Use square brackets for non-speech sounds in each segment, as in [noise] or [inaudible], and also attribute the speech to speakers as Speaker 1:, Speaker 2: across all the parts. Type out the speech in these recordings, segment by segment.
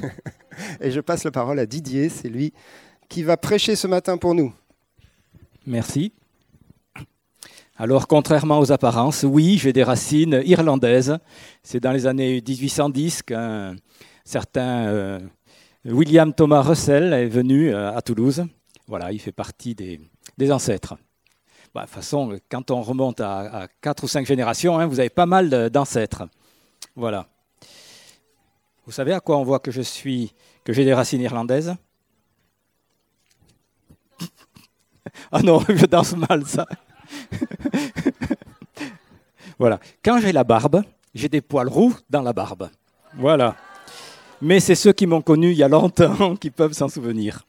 Speaker 1: [laughs] Et je passe la parole à Didier, c'est lui qui va prêcher ce matin pour nous.
Speaker 2: Merci. Alors, contrairement aux apparences, oui, j'ai des racines irlandaises. C'est dans les années 1810 qu'un certain euh, William Thomas Russell est venu euh, à Toulouse. Voilà, il fait partie des, ancêtres. Bah, de toute façon, quand on remonte à, quatre ou cinq générations, hein, vous avez pas mal d'ancêtres. Voilà. Vous savez à quoi on voit que je suis, que j'ai des racines irlandaises [laughs] Ah non, [laughs] je danse mal ça. [laughs] voilà. Quand j'ai la barbe, j'ai des poils roux dans la barbe. Voilà. Mais c'est ceux qui m'ont connu il y a longtemps qui peuvent s'en souvenir.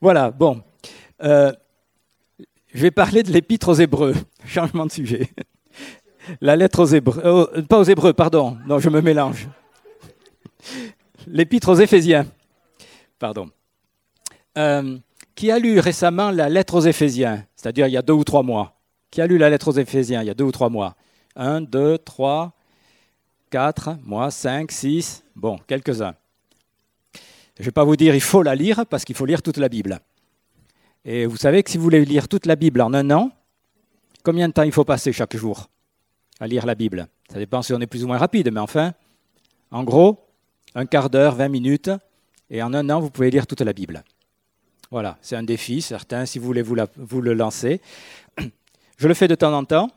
Speaker 2: Voilà, bon. Euh, je vais parler de l'épître aux Hébreux. Changement de sujet. La lettre aux Hébreux. Euh, pas aux Hébreux, pardon. Non, je me mélange. L'épître aux Éphésiens. Pardon. Euh, qui a lu récemment la lettre aux Éphésiens, c'est-à-dire il y a deux ou trois mois Qui a lu la lettre aux Éphésiens il y a deux ou trois mois? Un, deux, trois, quatre, moi, cinq, six, bon, quelques-uns. Je ne vais pas vous dire il faut la lire parce qu'il faut lire toute la Bible. Et vous savez que si vous voulez lire toute la Bible en un an, combien de temps il faut passer chaque jour à lire la Bible? Ça dépend si on est plus ou moins rapide, mais enfin, en gros, un quart d'heure, vingt minutes, et en un an, vous pouvez lire toute la Bible. Voilà, c'est un défi, certain, si vous voulez vous, le lancer. [clears throat] Je le fais de temps en temps.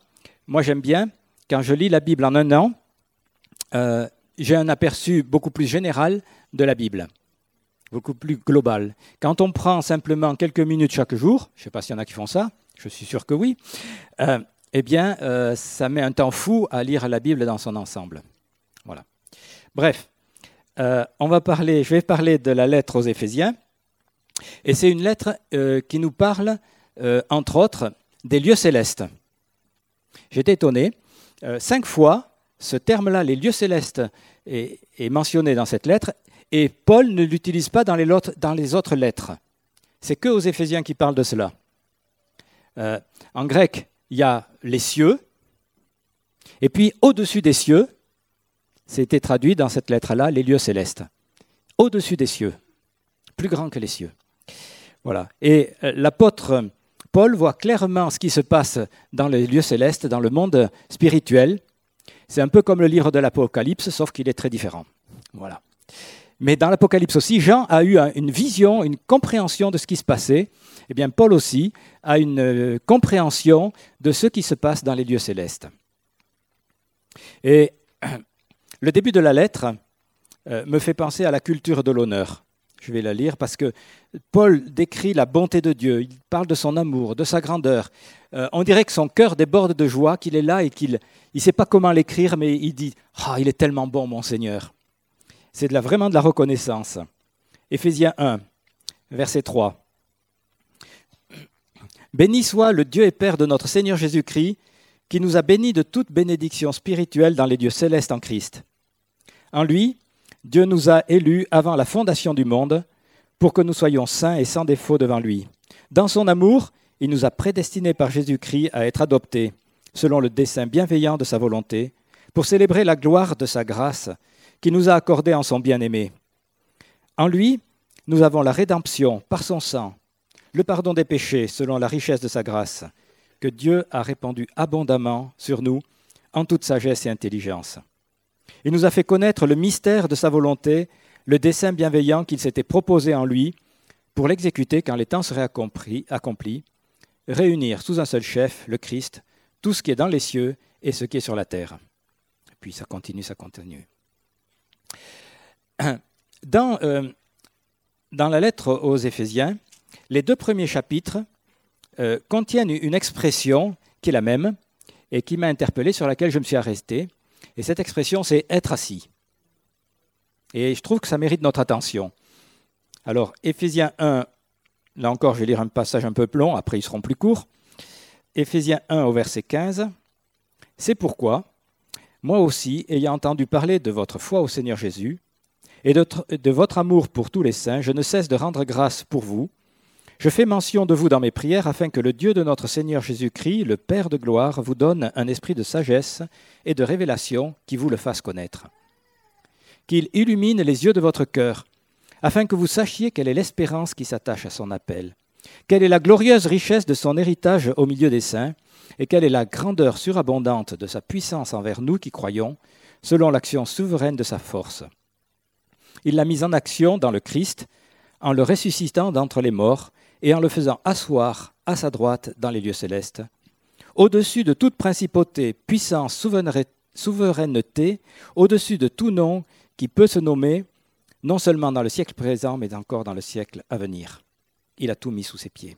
Speaker 2: Moi, j'aime bien, quand je lis la Bible en un an, euh, j'ai un aperçu beaucoup plus général de la Bible, beaucoup plus global. Quand on prend simplement quelques minutes chaque jour, je ne sais pas s'il y en a qui font ça, je suis sûr que oui, euh, eh bien, euh, ça met un temps fou à lire la Bible dans son ensemble. Voilà. Bref, on va parler, je vais parler de la lettre aux Éphésiens. Et c'est une lettre euh, qui nous parle, euh, entre autres, des lieux célestes. J'étais étonné. Euh, cinq fois, ce terme-là, les lieux célestes, est, mentionné dans cette lettre, et Paul ne l'utilise pas dans les, dans les, autres lettres. C'est que aux Éphésiens qui parlent de cela. en grec, il y a les cieux, et puis au-dessus des cieux, c'était traduit dans cette lettre-là, les lieux célestes. Au-dessus des cieux, plus grand que les cieux. Voilà. Et euh, l'apôtre Paul voit clairement ce qui se passe dans les lieux célestes, dans le monde spirituel. C'est un peu comme le livre de l'Apocalypse, sauf qu'il est très différent. Voilà. Mais dans l'Apocalypse aussi, Jean a eu une vision, une compréhension de ce qui se passait. Eh bien, Paul aussi a une euh, compréhension de ce qui se passe dans les lieux célestes. Et [clears throat] le début de la lettre euh, me fait penser à la culture de l'honneur. Je vais la lire parce que Paul décrit la bonté de Dieu, il parle de son amour, de sa grandeur. Euh, on dirait que son cœur déborde de joie, qu'il est là et qu'il ne sait pas comment l'écrire, mais il dit Ah, il est tellement bon, mon Seigneur. C'est de la, vraiment de la reconnaissance. Éphésiens 1, verset 3. Béni soit le Dieu et Père de notre Seigneur Jésus-Christ, qui nous a bénis de toute bénédiction spirituelle dans les dieux célestes en Christ. En lui, Dieu nous a élus avant la fondation du monde pour que nous soyons saints et sans défaut devant lui. Dans son amour, il nous a prédestinés par Jésus-Christ à être adoptés, selon le dessein bienveillant de sa volonté, pour célébrer la gloire de sa grâce qui nous a accordée en son bien-aimé. En lui, nous avons la rédemption par son sang, le pardon des péchés selon la richesse de sa grâce, que Dieu a répandu abondamment sur nous en toute sagesse et intelligence. Il nous a fait connaître le mystère de sa volonté, le dessein bienveillant qu'il s'était proposé en lui pour l'exécuter quand les temps seraient accomplis, réunir sous un seul chef, le Christ, tout ce qui est dans les cieux et ce qui est sur la terre. Puis ça continue, ça continue. [clears throat] Dans, euh, dans la lettre aux Éphésiens, les deux premiers chapitres euh, contiennent une expression qui est la même et qui m'a interpellé, sur laquelle je me suis arrêté. Et cette expression, c'est être assis. Et je trouve que ça mérite notre attention. Alors, Éphésiens 1, là encore, je vais lire un passage un peu long, après ils seront plus courts. Éphésiens 1 au verset 15. C'est pourquoi, moi aussi, ayant entendu parler de votre foi au Seigneur Jésus et de, de votre amour pour tous les saints, je ne cesse de rendre grâce pour vous. Je fais mention de vous dans mes prières afin que le Dieu de notre Seigneur Jésus-Christ, le Père de gloire, vous donne un esprit de sagesse et de révélation qui vous le fasse connaître. Qu'il illumine les yeux de votre cœur, afin que vous sachiez quelle est l'espérance qui s'attache à son appel, quelle est la glorieuse richesse de son héritage au milieu des saints, et quelle est la grandeur surabondante de sa puissance envers nous qui croyons, selon l'action souveraine de sa force. Il l'a mise en action dans le Christ, en le ressuscitant d'entre les morts et en le faisant asseoir à sa droite dans les lieux célestes, au-dessus de toute principauté, puissance, souveraineté, au-dessus de tout nom qui peut se nommer, non seulement dans le siècle présent, mais encore dans le siècle à venir. Il a tout mis sous ses pieds.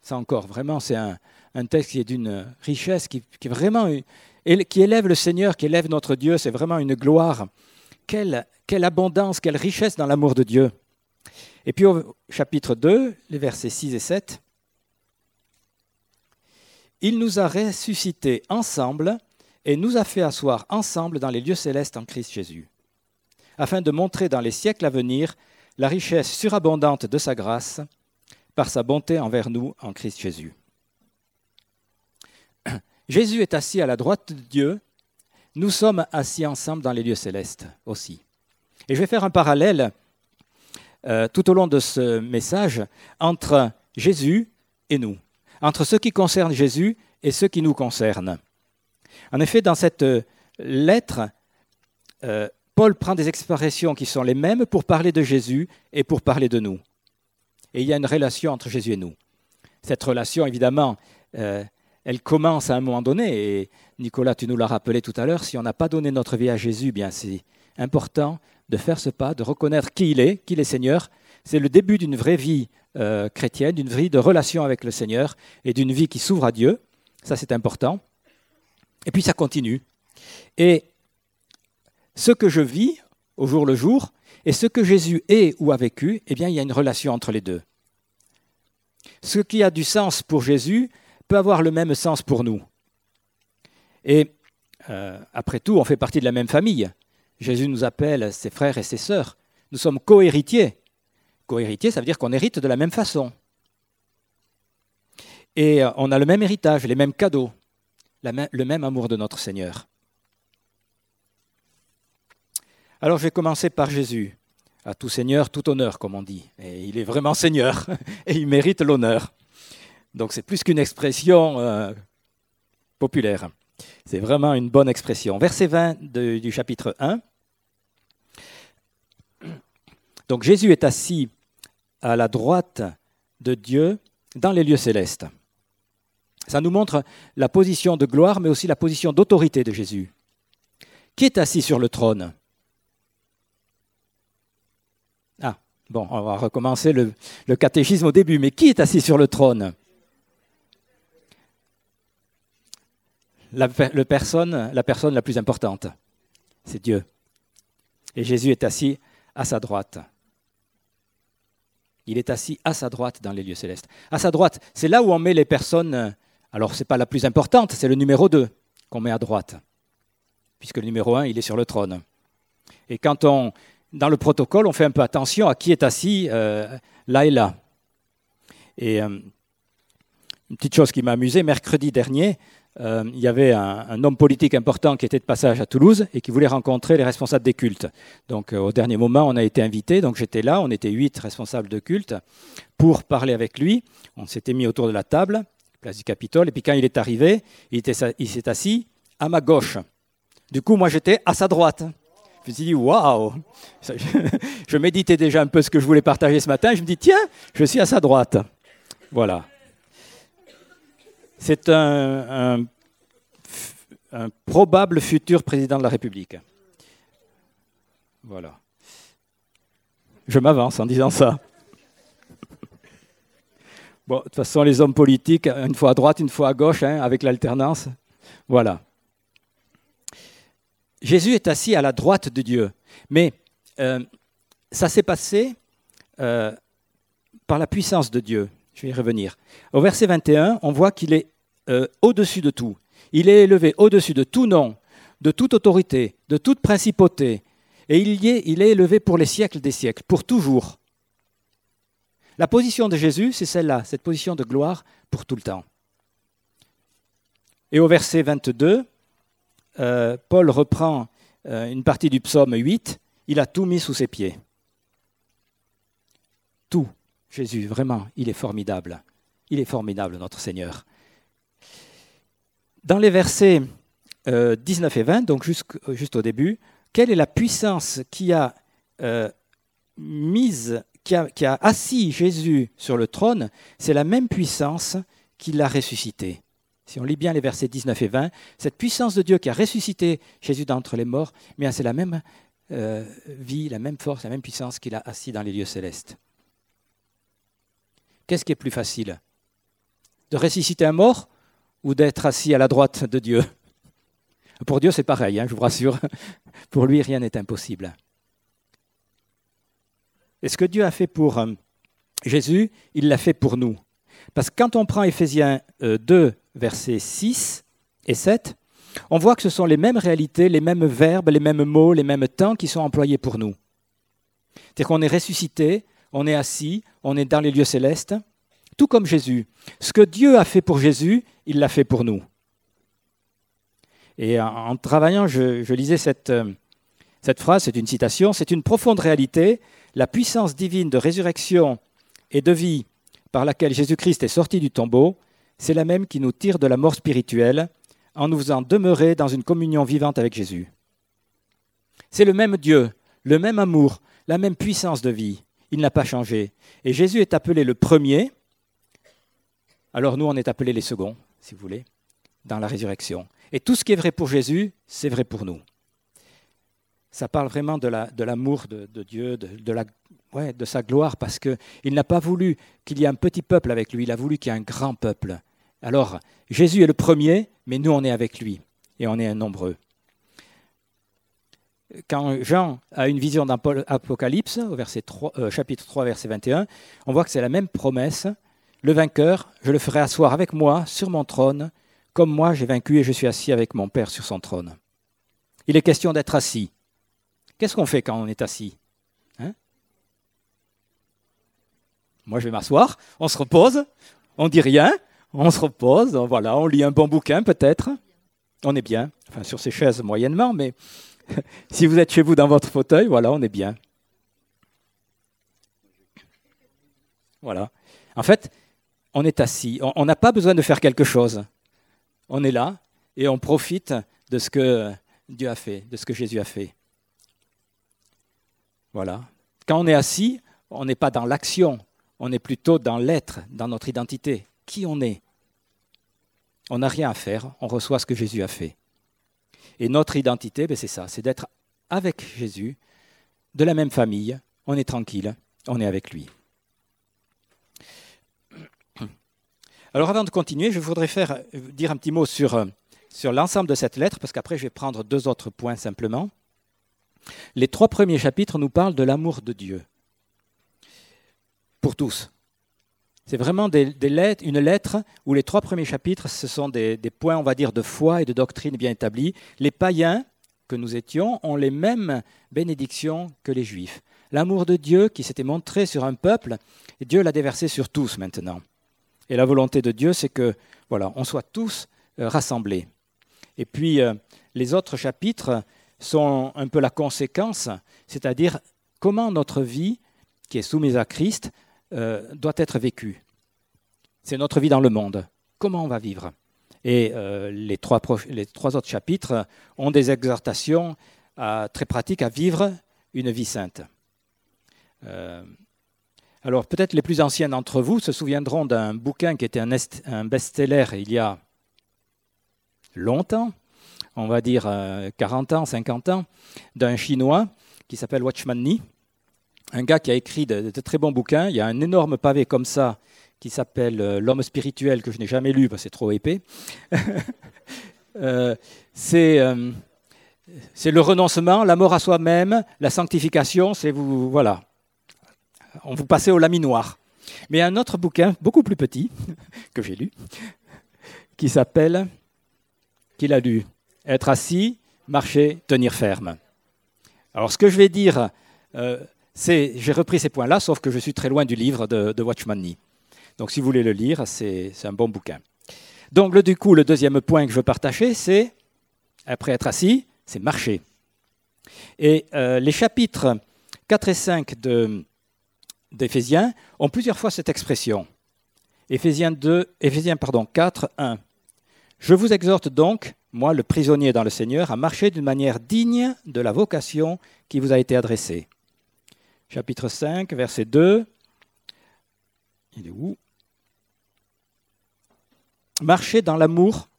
Speaker 2: Ça encore, vraiment, c'est un, texte qui est d'une richesse, qui, vraiment, qui élève le Seigneur, qui élève notre Dieu. C'est vraiment une gloire. Quelle abondance, quelle richesse dans l'amour de Dieu. Et puis au chapitre 2, les versets 6 et 7, il nous a ressuscités ensemble et nous a fait asseoir ensemble dans les lieux célestes en Christ Jésus, afin de montrer dans les siècles à venir la richesse surabondante de sa grâce par sa bonté envers nous en Christ Jésus. [clears throat] Jésus est assis à la droite de Dieu, nous sommes assis ensemble dans les lieux célestes aussi. Et je vais faire un parallèle euh, tout au long de ce message entre Jésus et nous, entre ce qui concerne Jésus et ce qui nous concerne. En effet, dans cette lettre, euh, Paul prend des expressions qui sont les mêmes pour parler de Jésus et pour parler de nous. Et il y a une relation entre Jésus et nous. Cette relation, évidemment, euh, elle commence à un moment donné, et Nicolas, tu nous l'as rappelé tout à l'heure, si on n'a pas donné notre vie à Jésus, bien c'est important de faire ce pas, de reconnaître qui il est, qu'il est Seigneur. C'est le début d'une vraie vie euh, chrétienne, d'une vie de relation avec le Seigneur et d'une vie qui s'ouvre à Dieu. Ça, c'est important. Et puis ça continue. Et ce que je vis au jour le jour et ce que Jésus est ou a vécu, eh bien, il y a une relation entre les deux. Ce qui a du sens pour Jésus peut avoir le même sens pour nous. Et euh, après tout, on fait partie de la même famille. Jésus nous appelle ses frères et ses sœurs. Nous sommes co-héritiers. Co-héritiers, ça veut dire qu'on hérite de la même façon. Et euh, on a le même héritage, les mêmes cadeaux, le même amour de notre Seigneur. Alors je vais commencer par Jésus. À tout Seigneur, tout honneur, comme on dit. Et il est vraiment Seigneur, [laughs] et il mérite l'honneur. Donc c'est plus qu'une expression euh, populaire. C'est vraiment une bonne expression. Verset 20 du chapitre 1. Donc Jésus est assis à la droite de Dieu dans les lieux célestes. Ça nous montre la position de gloire, mais aussi la position d'autorité de Jésus. Qui est assis sur le trône? Ah, bon, on va recommencer le, catéchisme au début, mais qui est assis sur le trône? La personne la plus importante, c'est Dieu. Et Jésus est assis à sa droite. Il est assis à sa droite dans les lieux célestes. À sa droite, c'est là où on met les personnes. Alors, ce n'est pas la plus importante, c'est le numéro 2 qu'on met à droite, puisque le numéro 1, il est sur le trône. Et quand on, dans le protocole, on fait un peu attention à qui est assis euh, là et là. Et euh, une petite chose qui m'a amusé, mercredi dernier, euh, il y avait un, homme politique important qui était de passage à Toulouse et qui voulait rencontrer les responsables des cultes. Donc euh, au dernier moment, on a été invités, donc j'étais là, on était huit responsables de culte pour parler avec lui. On s'était mis autour de la table, place du Capitole, et puis quand il est arrivé, il, il s'est assis à ma gauche. Du coup, moi j'étais à sa droite. Je me suis dit, waouh [laughs] Je méditais déjà un peu ce que je voulais partager ce matin. Je me dis, tiens, je suis à sa droite. Voilà. C'est un, probable futur président de la République. Voilà. Je m'avance en disant ça. Bon, de toute façon, les hommes politiques, une fois à droite, une fois à gauche, hein, avec l'alternance. Voilà. Jésus est assis à la droite de Dieu. Mais euh, ça s'est passé euh, par la puissance de Dieu. Je vais y revenir. Au verset 21, on voit qu'il est euh, au-dessus de tout. Il est élevé au-dessus de tout nom, de toute autorité, de toute principauté. Et il, est élevé pour les siècles des siècles, pour toujours. La position de Jésus, c'est celle-là, cette position de gloire pour tout le temps. Et au verset 22, euh, Paul reprend euh, une partie du psaume 8, il a tout mis sous ses pieds. Jésus, vraiment, il est formidable. Il est formidable, notre Seigneur. Dans les versets 19 et 20, donc juste au début, quelle est la puissance qui a mise, qui a, qui a assis Jésus sur le trône? C'est la même puissance qui l'a ressuscité. Si on lit bien les versets 19 et 20, cette puissance de Dieu qui a ressuscité Jésus d'entre les morts, mais c'est la même euh, vie, la même force, la même puissance qu'il a assis dans les lieux célestes. Qu'est-ce qui est plus facile? De ressusciter un mort ou d'être assis à la droite de Dieu? Pour Dieu, c'est pareil, hein, je vous rassure. [laughs] Pour lui, rien n'est impossible. Et ce que Dieu a fait pour euh, Jésus, il l'a fait pour nous. Parce que quand on prend Éphésiens 2, euh, versets 6 et 7, on voit que ce sont les mêmes réalités, les mêmes verbes, les mêmes mots, les mêmes temps qui sont employés pour nous. C'est-à-dire qu'on est ressuscité, on est assis, on est dans les lieux célestes, tout comme Jésus. Ce que Dieu a fait pour Jésus, il l'a fait pour nous. Et en, travaillant, je, lisais cette, euh, cette phrase, c'est une citation, c'est une profonde réalité, la puissance divine de résurrection et de vie par laquelle Jésus-Christ est sorti du tombeau, c'est la même qui nous tire de la mort spirituelle en nous faisant demeurer dans une communion vivante avec Jésus. C'est le même Dieu, le même amour, la même puissance de vie. Il n'a pas changé. Et Jésus est appelé le premier, alors nous on est appelés les seconds, si vous voulez, dans la résurrection. Et tout ce qui est vrai pour Jésus, c'est vrai pour nous. Ça parle vraiment de l'amour la, de, Dieu, de sa gloire, parce qu'il n'a pas voulu qu'il y ait un petit peuple avec lui, il a voulu qu'il y ait un grand peuple. Alors, Jésus est le premier, mais nous, on est avec lui, et on est un nombreux. Quand Jean a une vision d'Apocalypse, au verset 3, euh, chapitre 3, verset 21, on voit que c'est la même promesse. Le vainqueur, je le ferai asseoir avec moi sur mon trône, comme moi j'ai vaincu et je suis assis avec mon Père sur son trône. Il est question d'être assis. Qu'est-ce qu'on fait quand on est assis Moi, je vais m'asseoir, on se repose, on dit rien, on se repose, voilà, on lit un bon bouquin peut-être. On est bien, enfin sur ces chaises moyennement, mais [laughs] si vous êtes chez vous dans votre fauteuil, voilà, on est bien. Voilà. En fait, on est assis, on n'a pas besoin de faire quelque chose. On est là et on profite de ce que Dieu a fait, de ce que Jésus a fait. Voilà. Quand on est assis, on n'est pas dans l'action, on est plutôt dans l'être, dans notre identité, qui on est? On n'a rien à faire, on reçoit ce que Jésus a fait. Et notre identité, ben, c'est ça, c'est d'être avec Jésus, de la même famille, on est tranquille, on est avec lui. Alors avant de continuer, je voudrais faire, dire un petit mot sur, sur l'ensemble de cette lettre, parce qu'après je vais prendre deux autres points simplement. Les trois premiers chapitres nous parlent de l'amour de Dieu pour tous. C'est vraiment une lettre où les trois premiers chapitres, ce sont des, points, on va dire, de foi et de doctrine bien établis. Les païens que nous étions ont les mêmes bénédictions que les juifs. L'amour de Dieu qui s'était montré sur un peuple, Dieu l'a déversé sur tous maintenant. Et la volonté de Dieu, c'est que voilà, on soit tous euh, rassemblés. Et puis euh, les autres chapitres sont un peu la conséquence, c'est-à-dire comment notre vie, qui est soumise à Christ, euh, doit être vécu. C'est notre vie dans le monde. Comment on va vivre? Et euh, les, trois autres chapitres ont des exhortations très pratiques à vivre une vie sainte. Euh, alors peut-être les plus anciens d'entre vous se souviendront d'un bouquin qui était un, un best-seller il y a longtemps, on va dire 40 ans, 50 ans, d'un Chinois qui s'appelle Watchman Nee, un gars qui a écrit de, très bons bouquins. Il y a un énorme pavé comme ça qui s'appelle euh, L'homme spirituel que je n'ai jamais lu parce que c'est trop épais. [laughs] Euh, euh, c'est le renoncement, la mort à soi-même, la sanctification. C'est vous voilà. On vous passez au laminoir. Mais un autre bouquin beaucoup plus petit [laughs] que j'ai lu qui s'appelle qu'il a lu Être assis, marcher, tenir ferme. Alors ce que je vais dire j'ai repris ces points-là, sauf que je suis très loin du livre de, Watchman Nee. Donc si vous voulez le lire, c'est un bon bouquin. Donc le, du coup, le deuxième point que je veux partager, c'est, après être assis, c'est marcher. Et euh, les chapitres 4 et 5 de d'Éphésiens ont plusieurs fois cette expression. Éphésiens, 2, Éphésiens pardon, 4, 1. Je vous exhorte donc, moi le prisonnier dans le Seigneur, à marcher d'une manière digne de la vocation qui vous a été adressée. Chapitre 5, verset 2. Il est où? Marchez dans l'amour.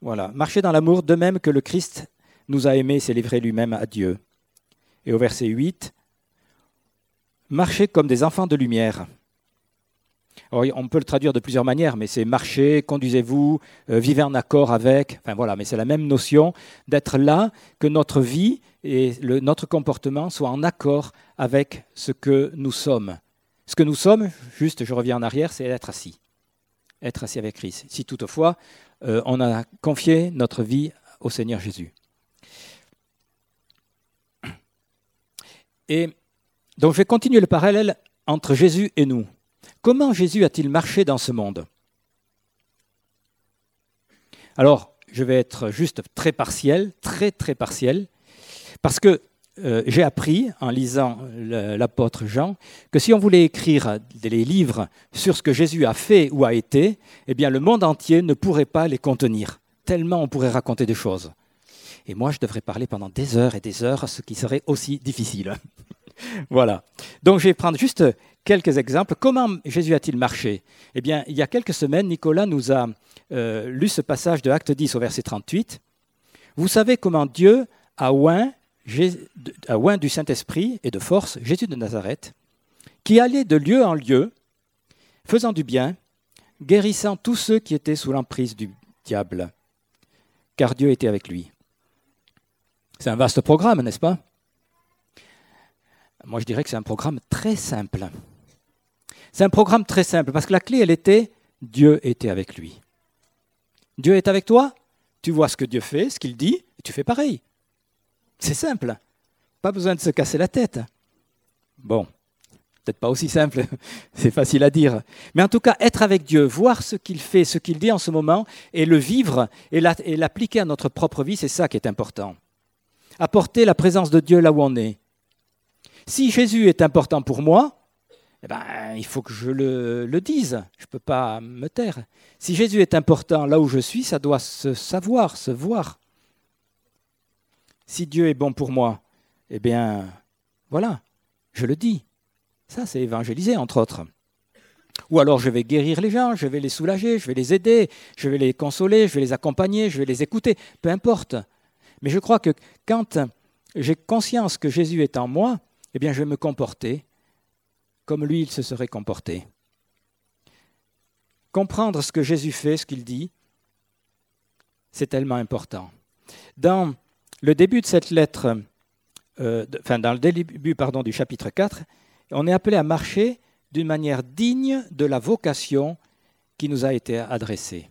Speaker 2: Voilà, marchez dans l'amour de même que le Christ nous a aimés et s'est livré lui-même à Dieu. Et au verset 8, marchez comme des enfants de lumière. On peut le traduire de plusieurs manières, mais c'est marcher, conduisez-vous, euh, vivez en accord avec. Enfin voilà, mais c'est la même notion d'être là, que notre vie et notre comportement soient en accord avec ce que nous sommes. Ce que nous sommes, juste, je reviens en arrière, c'est être assis. Être assis avec Christ. Si toutefois, euh, on a confié notre vie au Seigneur Jésus. Et donc je vais continuer le parallèle entre Jésus et nous. Comment Jésus a-t-il marché dans ce monde? Alors, je vais être juste très partiel, très très partiel, parce que euh, j'ai appris en lisant l'apôtre Jean que si on voulait écrire des livres sur ce que Jésus a fait ou a été, eh bien le monde entier ne pourrait pas les contenir, tellement on pourrait raconter des choses. Et moi, je devrais parler pendant des heures et des heures, ce qui serait aussi difficile. [laughs] voilà. Donc, je vais prendre juste quelques exemples. Comment Jésus a-t-il marché? Eh bien, il y a quelques semaines, Nicolas nous a euh, lu ce passage de Acte 10 au verset 38. Vous savez comment Dieu a oint, a oint du Saint-Esprit et de force Jésus de Nazareth, qui allait de lieu en lieu, faisant du bien, guérissant tous ceux qui étaient sous l'emprise du diable, car Dieu était avec lui. C'est un vaste programme, n'est-ce pas? Moi, je dirais que c'est un programme très simple. C'est un programme très simple parce que la clé, elle était Dieu était avec lui. Dieu est avec toi, tu vois ce que Dieu fait, ce qu'il dit, et tu fais pareil. C'est simple. Pas besoin de se casser la tête. Bon, peut-être pas aussi simple, [laughs] c'est facile à dire. Mais en tout cas, être avec Dieu, voir ce qu'il fait, ce qu'il dit en ce moment, et le vivre et l'appliquer à notre propre vie, c'est ça qui est important apporter la présence de Dieu là où on est. Si Jésus est important pour moi, eh ben, il faut que je le, le dise. Je ne peux pas me taire. Si Jésus est important là où je suis, ça doit se savoir, se voir. Si Dieu est bon pour moi, eh bien, voilà, je le dis. Ça, c'est évangéliser, entre autres. Ou alors je vais guérir les gens, je vais les soulager, je vais les aider, je vais les consoler, je vais les accompagner, je vais les écouter, peu importe. Mais je crois que quand j'ai conscience que Jésus est en moi, eh bien je vais me comporter comme lui il se serait comporté. Comprendre ce que Jésus fait, ce qu'il dit, c'est tellement important. Dans le début de cette lettre, euh, enfin dans le début du chapitre 4, on est appelé à marcher d'une manière digne de la vocation qui nous a été adressée.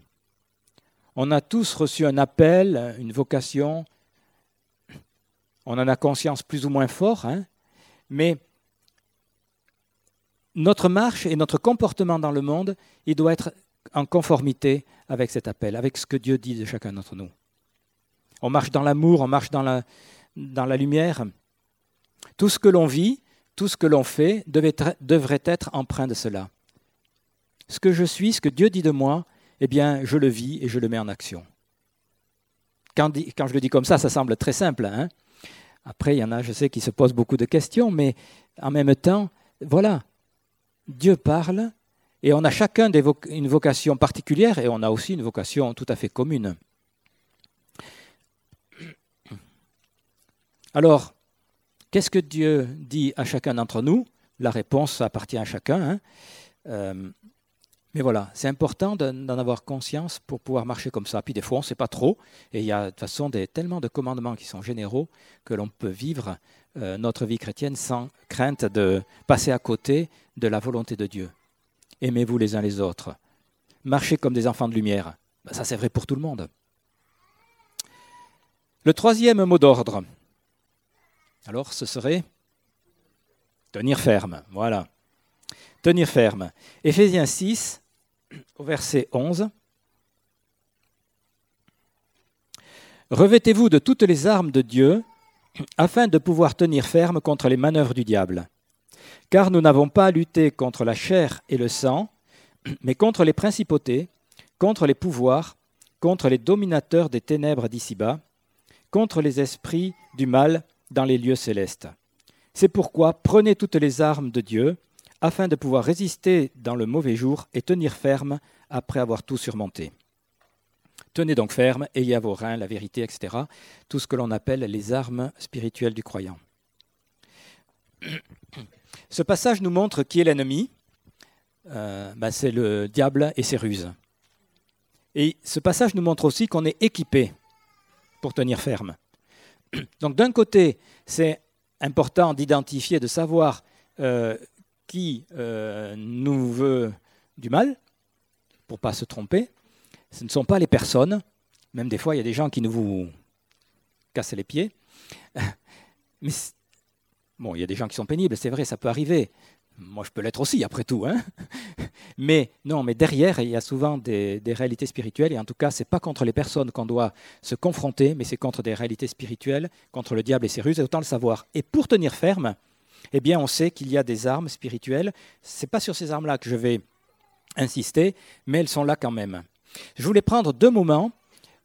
Speaker 2: On a tous reçu un appel, une vocation, on en a conscience plus ou moins fort, hein, mais notre marche et notre comportement dans le monde, il doit être en conformité avec cet appel, avec ce que Dieu dit de chacun d'entre nous. On marche dans l'amour, on marche dans la, dans la lumière. Tout ce que l'on vit, tout ce que l'on fait devrait être empreint de cela. Ce que je suis, ce que Dieu dit de moi, eh bien, je le vis et je le mets en action. Quand, quand je le dis comme ça, ça semble très simple. Hein après, il y en a, je sais, qui se posent beaucoup de questions, mais en même temps, voilà, Dieu parle et on a chacun une vocation particulière et on a aussi une vocation tout à fait commune. Alors, qu'est-ce que Dieu dit à chacun d'entre nous? La réponse appartient à chacun. Hein. Euh, mais voilà, c'est important d'en avoir conscience pour pouvoir marcher comme ça. Puis des fois, on ne sait pas trop. Et il y a de toute façon des, tellement de commandements qui sont généraux que l'on peut vivre notre vie chrétienne sans crainte de passer à côté de la volonté de Dieu. Aimez-vous les uns les autres. Marchez comme des enfants de lumière. Ben, ça, c'est vrai pour tout le monde. Le troisième mot d'ordre, alors ce serait tenir ferme. Voilà. Tenir ferme. Éphésiens 6, au verset 11. Revêtez-vous de toutes les armes de Dieu afin de pouvoir tenir ferme contre les manœuvres du diable. Car nous n'avons pas à lutter contre la chair et le sang, mais contre les principautés, contre les pouvoirs, contre les dominateurs des ténèbres d'ici-bas, contre les esprits du mal dans les lieux célestes. C'est pourquoi prenez toutes les armes de Dieu, afin de pouvoir résister dans le mauvais jour et tenir ferme après avoir tout surmonté. Tenez donc ferme, ayez à vos reins la vérité, etc. Tout ce que l'on appelle les armes spirituelles du croyant. [clears throat] Ce passage nous montre qui est l'ennemi. Euh, ben, c'est le diable et ses ruses. Et ce passage nous montre aussi qu'on est équipé pour tenir ferme. [clears throat] Donc d'un côté, c'est important d'identifier, de savoir euh, qui euh, nous veut du mal, pour ne pas se tromper. Ce ne sont pas les personnes, même des fois il y a des gens qui nous vous cassent les pieds. [laughs] Mais bon, il y a des gens qui sont pénibles, c'est vrai, ça peut arriver. Moi, je peux l'être aussi, après tout. Hein [laughs] mais non, mais derrière, il y a souvent des, réalités spirituelles. Et en tout cas, ce n'est pas contre les personnes qu'on doit se confronter, mais c'est contre des réalités spirituelles, contre le diable et ses ruses, et autant le savoir. Et pour tenir ferme, eh bien, on sait qu'il y a des armes spirituelles. Ce n'est pas sur ces armes-là que je vais insister, mais elles sont là quand même. Je voulais prendre deux moments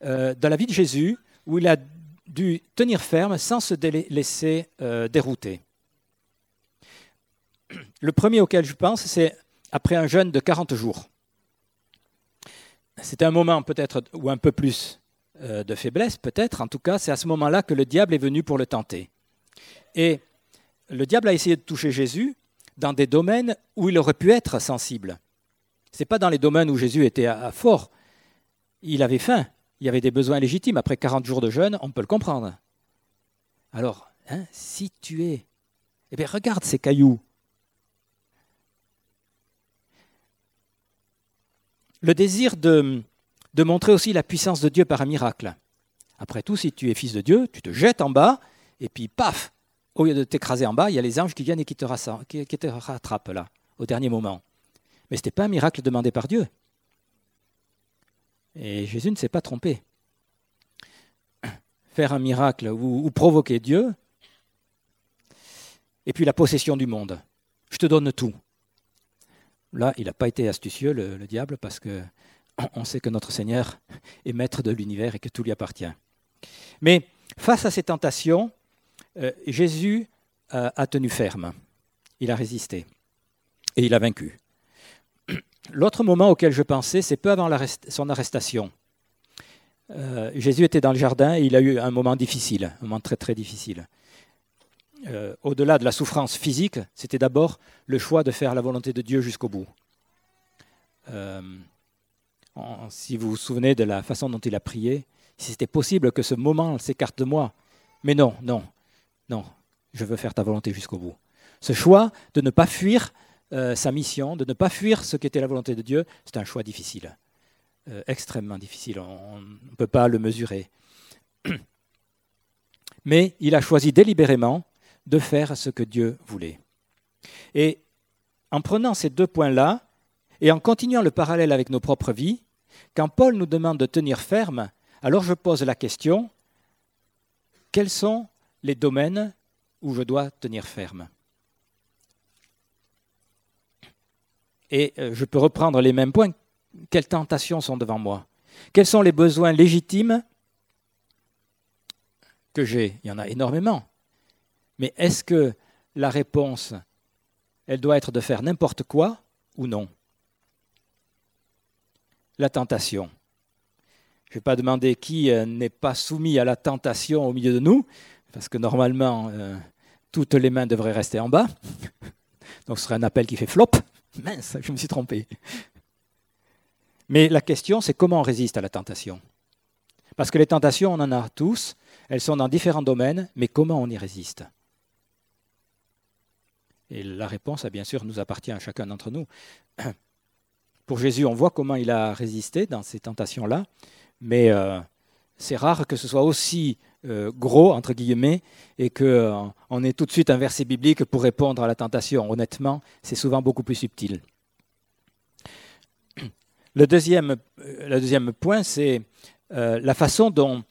Speaker 2: euh, dans la vie de Jésus où il a dû tenir ferme sans se laisser euh, dérouter. Le premier auquel je pense, c'est après un jeûne de 40 jours. C'est un moment peut-être ou un peu plus euh, de faiblesse, peut-être. En tout cas, c'est à ce moment-là que le diable est venu pour le tenter. Et le diable a essayé de toucher Jésus dans des domaines où il aurait pu être sensible. Ce n'est pas dans les domaines où Jésus était à, fort. Il avait faim, il y avait des besoins légitimes. Après 40 jours de jeûne, on peut le comprendre. Alors, hein, si tu es... Eh bien, regarde ces cailloux. Le désir de, de montrer aussi la puissance de Dieu par un miracle. Après tout, si tu es fils de Dieu, tu te jettes en bas, et puis paf, au lieu de t'écraser en bas, il y a les anges qui viennent et qui te, rattrapent là, au dernier moment. Mais ce n'était pas un miracle demandé par Dieu. Et Jésus ne s'est pas trompé. Faire un miracle ou, provoquer Dieu, et puis la possession du monde. Je te donne tout. Là, il n'a pas été astucieux, le, le diable, parce que on sait que notre Seigneur est maître de l'univers et que tout lui appartient. Mais face à ces tentations, euh, Jésus a tenu ferme, il a résisté et il a vaincu. L'autre moment auquel je pensais, c'est peu avant son arrestation. Euh, Jésus était dans le jardin et il a eu un moment difficile, un moment très très difficile. Au-delà de la souffrance physique, c'était d'abord le choix de faire la volonté de Dieu jusqu'au bout. si vous vous souvenez de la façon dont il a prié, si c'était possible que ce moment s'écarte de moi. Mais non, non, non, je veux faire ta volonté jusqu'au bout. Ce choix de ne pas fuir euh, sa mission, de ne pas fuir ce qu'était la volonté de Dieu, c'est un choix difficile, euh, extrêmement difficile. On ne peut pas le mesurer. [clears throat] Mais il a choisi délibérément de faire ce que Dieu voulait. Et en prenant ces deux points-là, et en continuant le parallèle avec nos propres vies, quand Paul nous demande de tenir ferme, alors je pose la question, quels sont les domaines où je dois tenir ferme? Et euh, je peux reprendre les mêmes points. Quelles tentations sont devant moi? Quels sont les besoins légitimes que j'ai? Il y en a énormément. Mais est-ce que la réponse, elle doit être de faire n'importe quoi ou non? La tentation. Je ne vais pas demander qui euh, n'est pas soumis à la tentation au milieu de nous, parce que normalement, euh, toutes les mains devraient rester en bas. [laughs] Donc ce serait un appel qui fait flop. Mince, je me suis trompé. Mais la question, c'est comment on résiste à la tentation. Parce que les tentations, on en a tous, elles sont dans différents domaines, mais comment on y résiste? Et la réponse, bien sûr, nous appartient à chacun d'entre nous. [clears throat] Pour Jésus, on voit comment il a résisté dans ces tentations-là, mais euh, c'est rare que ce soit aussi euh, gros, entre guillemets, et qu'on euh, ait tout de suite un verset biblique pour répondre à la tentation. Honnêtement, c'est souvent beaucoup plus subtil. [clears throat] Le deuxième, euh, le deuxième point, c'est la façon dont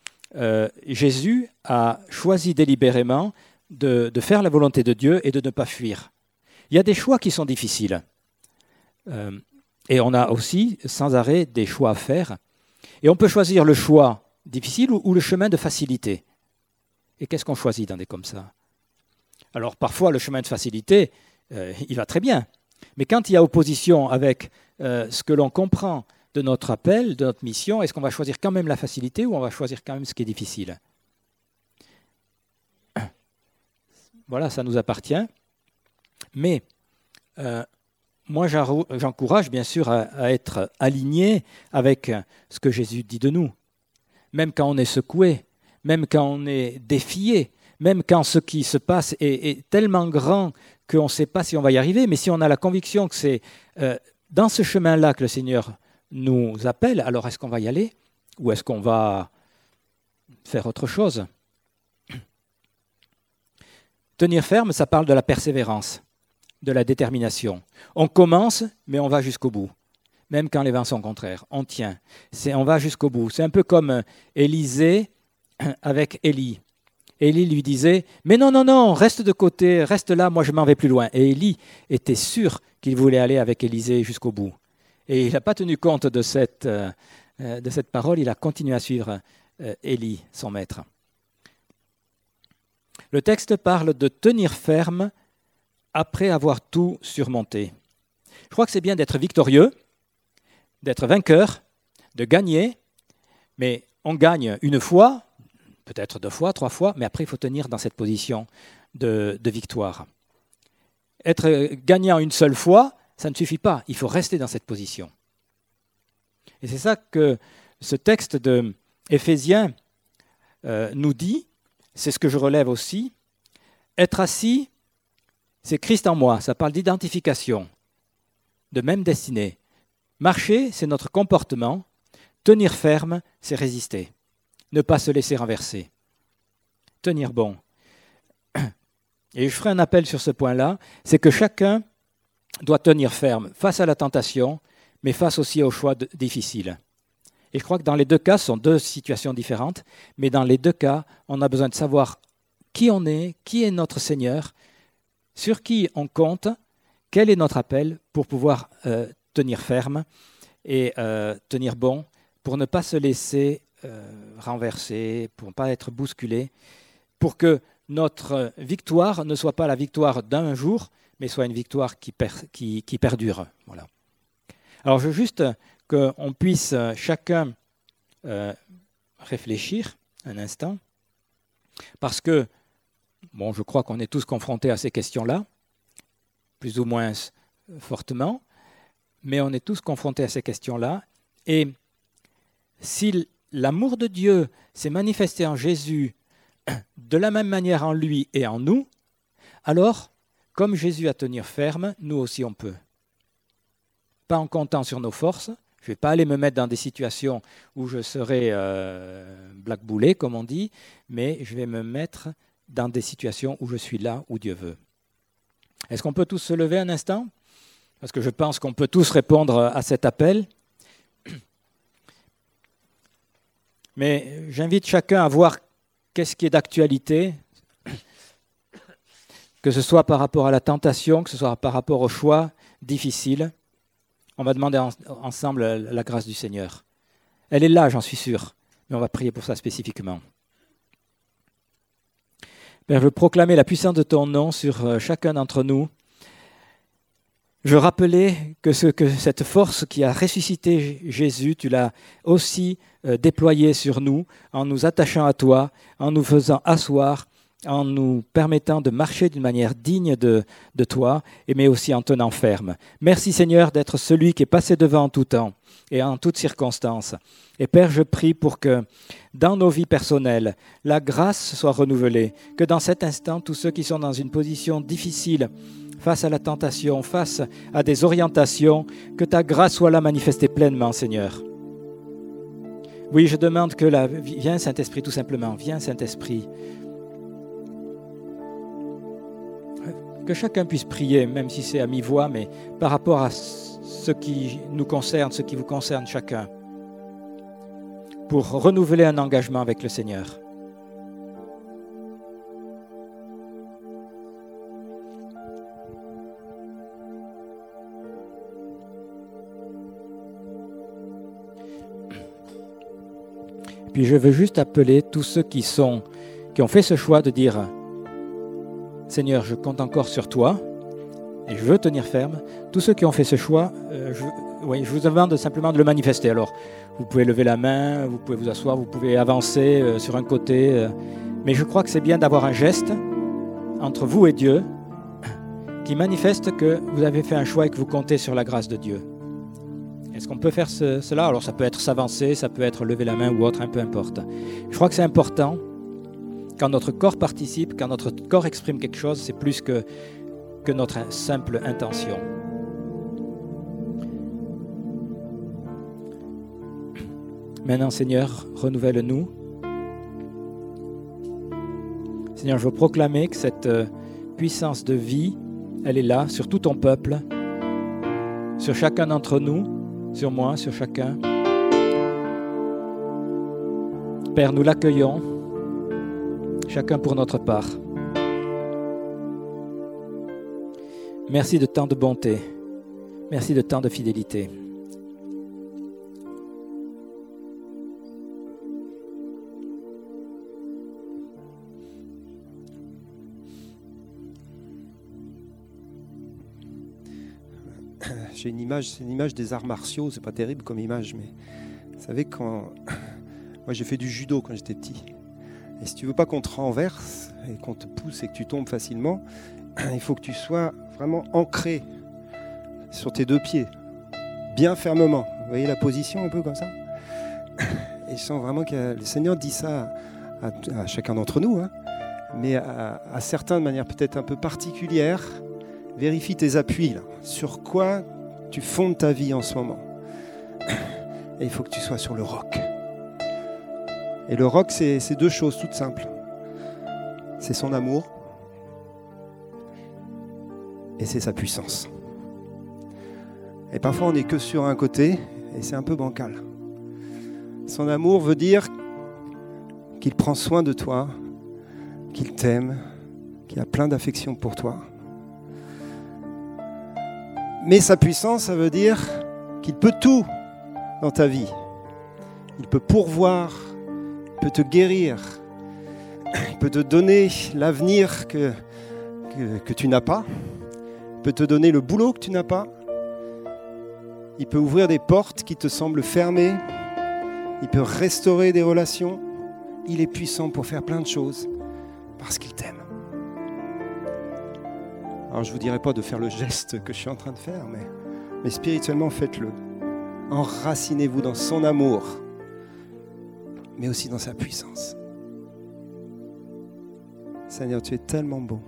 Speaker 2: Jésus a choisi délibérément de, faire la volonté de Dieu et de ne pas fuir. Il y a des choix qui sont difficiles. Euh, et on a aussi sans arrêt des choix à faire. Et on peut choisir le choix difficile ou, le chemin de facilité? Et qu'est-ce qu'on choisit dans des comme ça? Alors parfois le chemin de facilité, euh, il va très bien. Mais quand il y a opposition avec euh, ce que l'on comprend de notre appel, de notre mission, est-ce qu'on va choisir quand même la facilité ou on va choisir quand même ce qui est difficile? [coughs] Voilà, ça nous appartient. Mais euh, moi, j'encourage bien sûr à, être aligné avec ce que Jésus dit de nous. Même quand on est secoué, même quand on est défié, même quand ce qui se passe est, tellement grand qu'on ne sait pas si on va y arriver, mais si on a la conviction que c'est euh, dans ce chemin-là que le Seigneur nous appelle, alors est-ce qu'on va y aller ou est-ce qu'on va faire autre chose? [clears throat] Tenir ferme, ça parle de la persévérance de la détermination. On commence, mais on va jusqu'au bout. Même quand les vents sont contraires, on tient. On va jusqu'au bout. C'est un peu comme euh, Élisée avec Élie. Élie lui disait Mais non, non, non, reste de côté, reste là, moi je m'en vais plus loin. Et Élie était sûr qu'il voulait aller avec Élisée jusqu'au bout. Et il n'a pas tenu compte de cette, euh, euh, de cette parole, il a continué à suivre Élie, son maître. Le texte parle de tenir ferme après avoir tout surmonté. Je crois que c'est bien d'être victorieux, d'être vainqueur, de gagner, mais on gagne une fois, peut-être deux fois, trois fois, mais après il faut tenir dans cette position de, victoire. Être gagnant une seule fois, ça ne suffit pas, il faut rester dans cette position. Et c'est ça que ce texte de Éphésiens euh, nous dit, c'est ce que je relève aussi, être assis c'est Christ en moi, ça parle d'identification, de même destinée. Marcher, c'est notre comportement. Tenir ferme, c'est résister. Ne pas se laisser renverser. Tenir bon. [clears throat] Et je ferai un appel sur ce point-là, c'est que chacun doit tenir ferme face à la tentation, mais face aussi aux choix difficiles. Et je crois que dans les deux cas, ce sont deux situations différentes, mais dans les deux cas, on a besoin de savoir qui on est, qui est notre Seigneur, sur qui on compte, quel est notre appel pour pouvoir euh, tenir ferme et euh, tenir bon, pour ne pas se laisser euh, renverser, pour ne pas être bousculé, pour que notre victoire ne soit pas la victoire d'un jour, mais soit une victoire qui, perdure. Voilà. Alors je veux juste qu'on puisse chacun réfléchir un instant, parce que Bon, je crois qu'on est tous confrontés à ces questions-là, plus ou moins fortement, mais on est tous confrontés à ces questions-là. Et si l'amour de Dieu s'est manifesté en Jésus de la même manière en lui et en nous, alors, comme Jésus a tenir ferme, nous aussi on peut. Pas en comptant sur nos forces, je ne vais pas aller me mettre dans des situations où je serai euh, blackboulé, comme on dit, mais je vais me mettre dans des situations où je suis là, où Dieu veut. Est-ce qu'on peut tous se lever un instant? Parce que je pense qu'on peut tous répondre à cet appel. Mais j'invite chacun à voir qu'est-ce qui est d'actualité, que ce soit par rapport à la tentation, que ce soit par rapport au choix difficile. On va demander ensemble la grâce du Seigneur. Elle est là, j'en suis sûr, mais on va prier pour ça spécifiquement. Père, je veux proclamer la puissance de ton nom sur euh, chacun d'entre nous. Je rappelais que, ce, que, cette force qui a ressuscité Jésus, tu l'as aussi euh, déployée sur nous en nous attachant à toi, en nous faisant asseoir, en nous permettant de marcher d'une manière digne de, de toi, mais aussi en tenant ferme. Merci Seigneur d'être celui qui est passé devant en tout temps et en toutes circonstances. Et Père, je prie pour que dans nos vies personnelles, la grâce soit renouvelée, que dans cet instant, tous ceux qui sont dans une position difficile, face à la tentation, face à des orientations, que ta grâce soit là manifestée pleinement, Seigneur. Oui, je demande que la... Viens Saint-Esprit tout simplement, viens Saint-Esprit. Que chacun puisse prier, même si c'est à mi-voix, mais par rapport à ce qui nous concerne, ce qui vous concerne chacun, pour renouveler un engagement avec le Seigneur. Puis je veux juste appeler tous ceux qui sont, qui ont fait ce choix de dire, Seigneur, je compte encore sur toi et je veux tenir ferme. Tous ceux qui ont fait ce choix, euh, je, vous demande simplement de le manifester. Alors, vous pouvez lever la main, vous pouvez vous asseoir, vous pouvez avancer euh, sur un côté. euh, mais je crois que c'est bien d'avoir un geste entre vous et Dieu qui manifeste que vous avez fait un choix et que vous comptez sur la grâce de Dieu. Est-ce qu'on peut faire ce- cela? Alors ça peut être s'avancer, ça peut être lever la main ou autre, un peu importe. Je crois que c'est important quand notre corps participe, quand notre corps exprime quelque chose, c'est plus que, que notre simple intention. Maintenant, Seigneur, renouvelle-nous. Seigneur, je veux proclamer que cette euh, puissance de vie, elle est là sur tout ton peuple, sur chacun d'entre nous, sur moi, sur chacun. Père, nous l'accueillons, chacun pour notre part. Merci de tant de bonté, merci de tant de fidélité. [coughs]
Speaker 1: J'ai une image, c'est une image des arts martiaux, c'est pas terrible comme image, mais vous savez quand [coughs] moi j'ai fait du judo quand j'étais petit. Et si tu veux pas qu'on te renverse et qu'on te pousse et que tu tombes facilement, [coughs] il faut que tu sois vraiment ancré sur tes deux pieds, bien fermement. Vous voyez la position un peu comme ça? Et je sens vraiment que le Seigneur dit ça à, chacun d'entre nous, hein, mais à certains de manière peut-être un peu particulière. Vérifie tes appuis là. Sur quoi tu fondes ta vie en ce moment. Et il faut que tu sois sur le roc. Et le roc, c'est deux choses toutes simples. C'est son amour et c'est sa puissance. Et parfois, on n'est que sur un côté et c'est un peu bancal. Son amour veut dire qu'il prend soin de toi, qu'il t'aime, qu'il a plein d'affection pour toi. Mais sa puissance, ça veut dire qu'il peut tout dans ta vie. Il peut pourvoir, il peut te guérir, il peut te donner l'avenir que, tu n'as pas, il peut te donner le boulot que tu n'as pas, il peut ouvrir des portes qui te semblent fermées, il peut restaurer des relations. Il est puissant pour faire plein de choses parce qu'il t'aime. Alors je ne vous dirai pas de faire le geste que je suis en train de faire, mais, mais spirituellement faites-le. Enracinez-vous dans son amour, mais aussi dans sa puissance. Seigneur, tu es tellement bon.